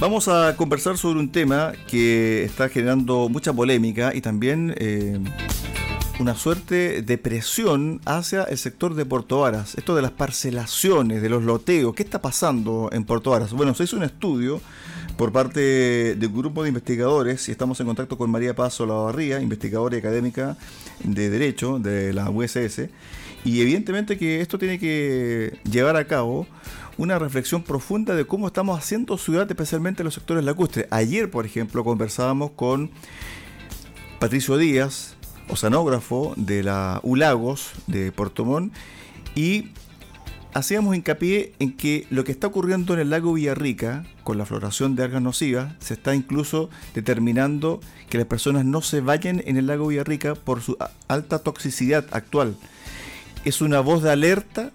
Vamos a conversar sobre un tema que está generando mucha polémica y también eh, una suerte de presión hacia el sector de Puerto Varas. Esto de las parcelaciones, de los loteos, ¿qué está pasando en Puerto Varas? Bueno, se hizo un estudio por parte de un grupo de investigadores y estamos en contacto con María Paz Olavarría, investigadora y académica de Derecho de la USS. Y evidentemente que esto tiene que llevar a cabo una reflexión profunda de cómo estamos haciendo ciudad, especialmente en los sectores lacustres. Ayer, por ejemplo, conversábamos con Patricio Díaz, oceanógrafo de la ULAGOS de Puerto Montt, y hacíamos hincapié en que lo que está ocurriendo en el lago Villarrica, con la floración de algas nocivas, se está incluso determinando que las personas no se vayan en el lago Villarrica por su alta toxicidad actual. Es una voz de alerta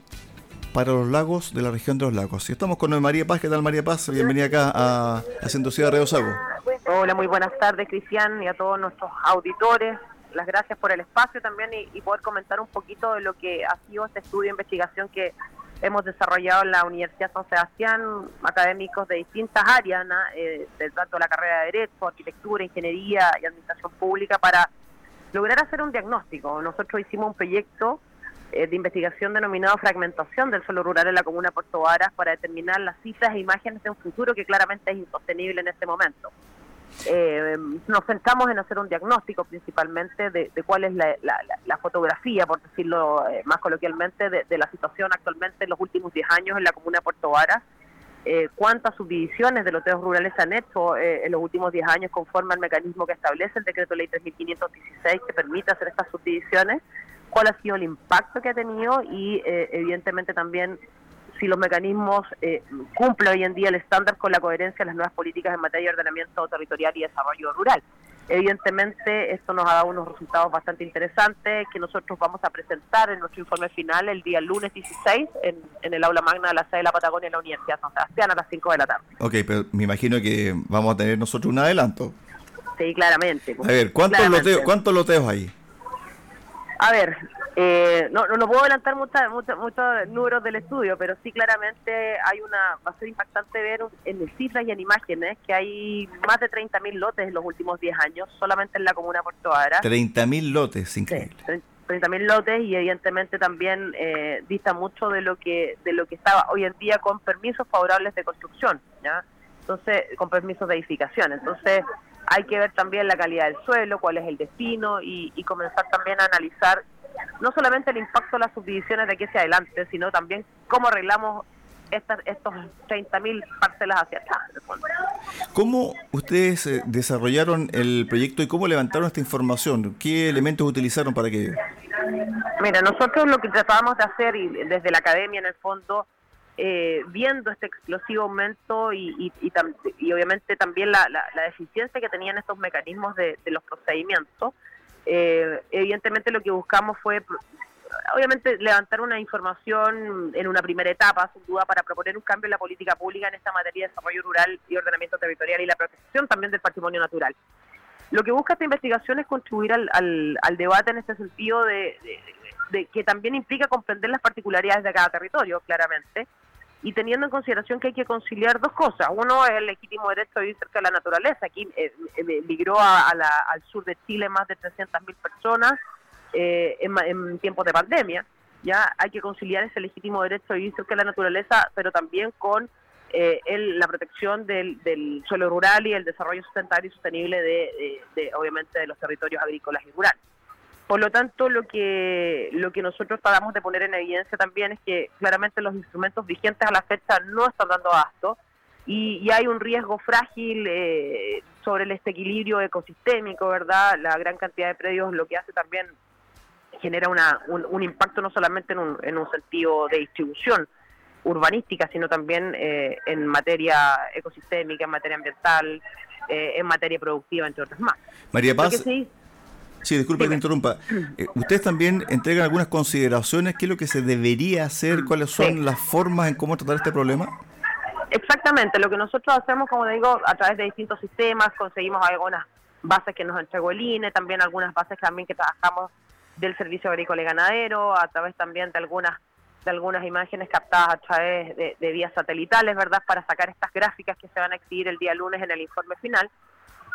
para los lagos de la región de los lagos. Y estamos con María Paz. ¿Qué tal, María Paz? Bienvenida acá a Haciendo Ciudad Río Sago. Hola, muy buenas tardes, Cristian, y a todos nuestros auditores. Las gracias por el espacio también y, poder comentar un poquito de lo que ha sido este estudio de investigación que hemos desarrollado en la Universidad San Sebastián, académicos de distintas áreas, eh, del tanto de la carrera de Derecho, Arquitectura, Ingeniería y Administración Pública, para lograr hacer un diagnóstico. Nosotros hicimos un proyecto eh, de investigación denominado fragmentación del suelo rural en la comuna de Puerto Varas para determinar las cifras e imágenes de un futuro que claramente es insostenible en este momento. Eh, nos centramos en hacer un diagnóstico principalmente de, cuál es la, fotografía, por decirlo eh, más coloquialmente, de, la situación actualmente en los últimos 10 años en la comuna de Puerto Varas, cuántas subdivisiones de loteos rurales se han hecho en los últimos 10 años conforme al mecanismo que establece el decreto ley 3516 que permite hacer estas subdivisiones cuál ha sido el impacto que ha tenido y eh, evidentemente también si los mecanismos eh, cumplen hoy en día el estándar con la coherencia de las nuevas políticas en materia de ordenamiento territorial y desarrollo rural. Evidentemente esto nos ha dado unos resultados bastante interesantes que nosotros vamos a presentar en nuestro informe final el día lunes 16 en, el aula magna de la sede de la Patagonia en la Universidad de San Sebastián a las 5 de la tarde. Ok, pero me imagino que vamos a tener nosotros un adelanto. Sí, claramente. a ver, ¿cuántos, Loteos, ¿cuántos loteos hay? A ver, eh, no, no, puedo adelantar muchos muchos números del estudio, pero sí claramente hay una, va a ser impactante ver en cifras y en imágenes que hay más de 30.000 lotes en los últimos 10 años, solamente en la comuna de Puerto Ara. 30.000 lotes, increíble. Sí, 30.000 lotes y evidentemente también eh, dista mucho de lo que de lo que estaba hoy en día con permisos favorables de construcción, ¿ya? Entonces, con permisos de edificación. Entonces, hay que ver también la calidad del suelo, cuál es el destino y, comenzar también a analizar no solamente el impacto de las subdivisiones de aquí hacia adelante, sino también cómo arreglamos estas, estos 30.000 parcelas hacia atrás. ¿Cómo ustedes eh, desarrollaron el proyecto y cómo levantaron esta información? ¿Qué elementos utilizaron para que Mira, nosotros lo que tratábamos de hacer, y desde la academia en el fondo, eh, viendo este explosivo aumento y, y, obviamente también la, la, deficiencia que tenían estos mecanismos de, los procedimientos, eh, evidentemente lo que buscamos fue, obviamente, levantar una información en una primera etapa, sin duda, para proponer un cambio en la política pública en esta materia de desarrollo rural y ordenamiento territorial y la protección también del patrimonio natural. Lo que busca esta investigación es contribuir al, al, debate en este sentido de, que también implica comprender las particularidades de cada territorio, claramente, y teniendo en consideración que hay que conciliar dos cosas. Uno es el legítimo derecho a vivir cerca de la naturaleza. Aquí eh, eh migró al sur de Chile más de 300.000 personas eh, en, tiempos de pandemia. Ya hay que conciliar ese legítimo derecho a vivir cerca de la naturaleza, pero también con eh, la protección del, suelo rural y el desarrollo sustentable y sostenible de, obviamente, de los territorios agrícolas y rurales. Por lo tanto, lo que, lo que nosotros tratamos de poner en evidencia también es que claramente los instrumentos vigentes a la fecha no están dando abasto y, hay un riesgo frágil eh, sobre el este equilibrio ecosistémico, ¿verdad? La gran cantidad de predios lo que hace también genera una, un, impacto no solamente en un, en un sentido de distribución urbanística, sino también eh, en materia ecosistémica, en materia ambiental, eh, en materia productiva, entre otras más. María Paz. Sí, disculpe que te interrumpa. Eh, ustedes también entregan algunas consideraciones, qué es lo que se debería hacer, cuáles son las formas en cómo tratar este problema. Exactamente, lo que nosotros hacemos, como digo, a través de distintos sistemas, conseguimos algunas bases que nos entregó el INE, también algunas bases también que trabajamos del Servicio Agrícola y Ganadero, a través también de algunas de algunas imágenes captadas a través de, vías satelitales, ¿verdad?, para sacar estas gráficas que se van a exhibir el día lunes en el informe final.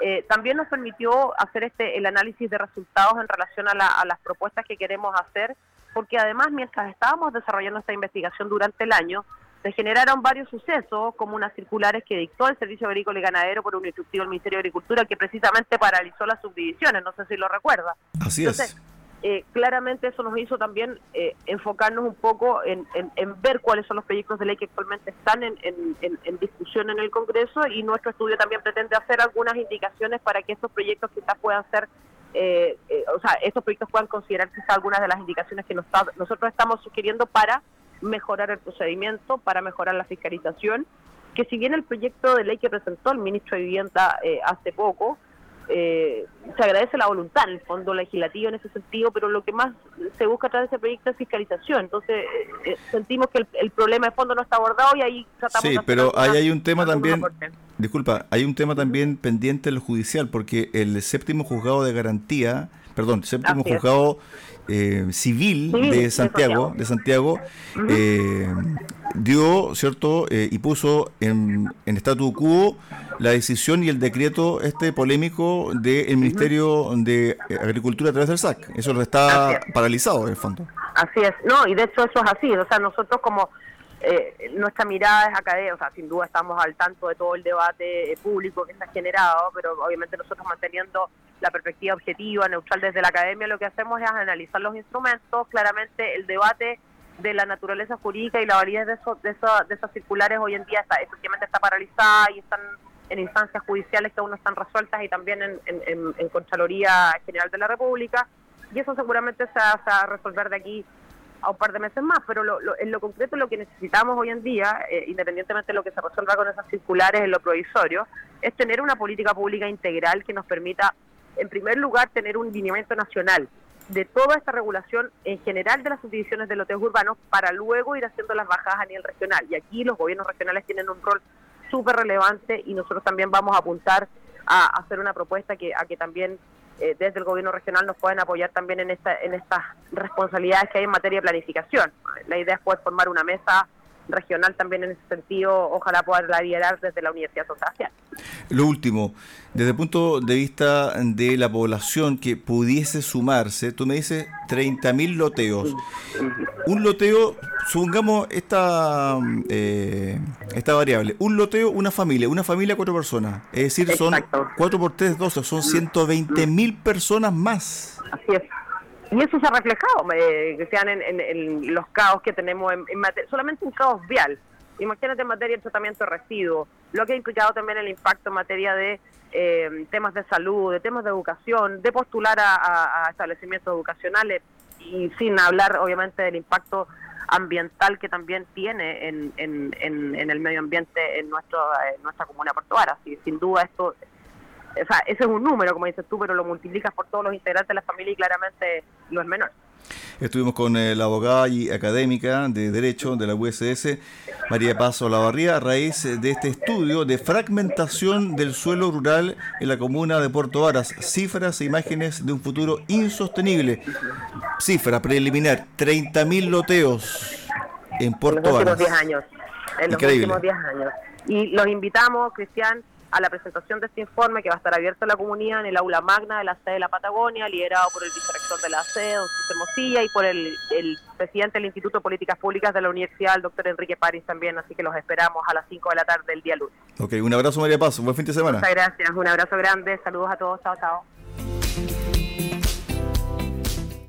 Eh, también nos permitió hacer este el análisis de resultados en relación a, a las propuestas que queremos hacer, porque además mientras estábamos desarrollando esta investigación durante el año, se generaron varios sucesos, como unas circulares que dictó el Servicio Agrícola y Ganadero por un instructivo del Ministerio de Agricultura que precisamente paralizó las subdivisiones, no sé si lo recuerda. Así es. Eh, claramente eso nos hizo también eh, enfocarnos un poco en, ver cuáles son los proyectos de ley que actualmente están en, discusión en el Congreso y nuestro estudio también pretende hacer algunas indicaciones para que estos proyectos quizás puedan ser, eh, o sea, estos proyectos puedan considerar quizás algunas de las indicaciones que nosotros estamos sugiriendo para mejorar el procedimiento, para mejorar la fiscalización, que si bien el proyecto de ley que presentó el ministro de Vivienda eh, hace poco, eh, se agradece la voluntad en el fondo legislativo en ese sentido, pero lo que más se busca a través de ese proyecto es fiscalización. Entonces, eh, sentimos que el, problema de fondo no está abordado y ahí tratamos Sí, pero ahí hay un tema también, disculpa, hay un tema también pendiente en lo judicial, porque el séptimo juzgado de garantía, perdón, séptimo juzgado eh, civil de Santiago, de Santiago, eh, dio, ¿cierto? Eh, y puso en, en statu quo la decisión y el decreto este polémico del Ministerio de Agricultura a través del SAC. Eso está paralizado en el fondo. Así es, no, y de hecho eso es así, o sea, nosotros como eh, nuestra mirada es académica, o sea, sin duda estamos al tanto de todo el debate público que se ha generado, pero obviamente nosotros manteniendo la perspectiva objetiva, neutral desde la academia, lo que hacemos es analizar los instrumentos, claramente el debate de la naturaleza jurídica y la validez de, eso, de, de esas circulares hoy en día está, efectivamente está paralizada y están en instancias judiciales que aún no están resueltas y también en, en, Contraloría General de la República, y eso seguramente se va, a resolver de aquí a un par de meses más, pero en lo concreto lo que necesitamos hoy en día, eh, independientemente de lo que se resuelva con esas circulares en lo provisorio, es tener una política pública integral que nos permita en primer lugar, tener un lineamiento nacional de toda esta regulación en general de las subdivisiones de lotes urbanos para luego ir haciendo las bajadas a nivel regional. Y aquí los gobiernos regionales tienen un rol súper relevante y nosotros también vamos a apuntar a hacer una propuesta que a que también eh, desde el gobierno regional nos pueden apoyar también en esta en estas responsabilidades que hay en materia de planificación. La idea es poder formar una mesa regional también en ese sentido, ojalá poderla liderar desde la Universidad Social. Lo último, desde el punto de vista de la población que pudiese sumarse, tú me dices 30.000 loteos. Un loteo, supongamos esta, eh, esta variable, un loteo, una familia, una familia, cuatro personas. Es decir, son 4 por 3, 12, son 120.000 personas más. Así es. Y eso se ha reflejado, eh, que sean en, los caos que tenemos, en, solamente un caos vial. Imagínate en materia de tratamiento de residuos, lo que ha implicado también el impacto en materia de eh, temas de salud, de temas de educación, de postular a, establecimientos educacionales y sin hablar obviamente del impacto ambiental que también tiene en, el medio ambiente en, nuestro, en nuestra comuna portuaria. sin duda esto o sea, ese es un número, como dices tú, pero lo multiplicas por todos los integrantes de la familia y claramente no es menor. Estuvimos con eh, la abogada y académica de Derecho de la USS, María Paz Olavarría, a raíz de este estudio de fragmentación del suelo rural en la comuna de Puerto Varas. Cifras e imágenes de un futuro insostenible. Cifra preliminar, 30.000 loteos en Puerto Varas. En los últimos 10 años. En los últimos 10 años. Y los invitamos, Cristian, a la presentación de este informe que va a estar abierto a la comunidad en el aula magna de la sede de la Patagonia, liderado por el vicerrector de la sede, don Hermosilla, y por el, presidente del Instituto de Políticas Públicas de la Universidad, el doctor Enrique París también, así que los esperamos a las 5 de la tarde del día lunes. Ok, un abrazo María Paz, buen fin de semana. Muchas gracias, un abrazo grande, saludos a todos, chao, chao.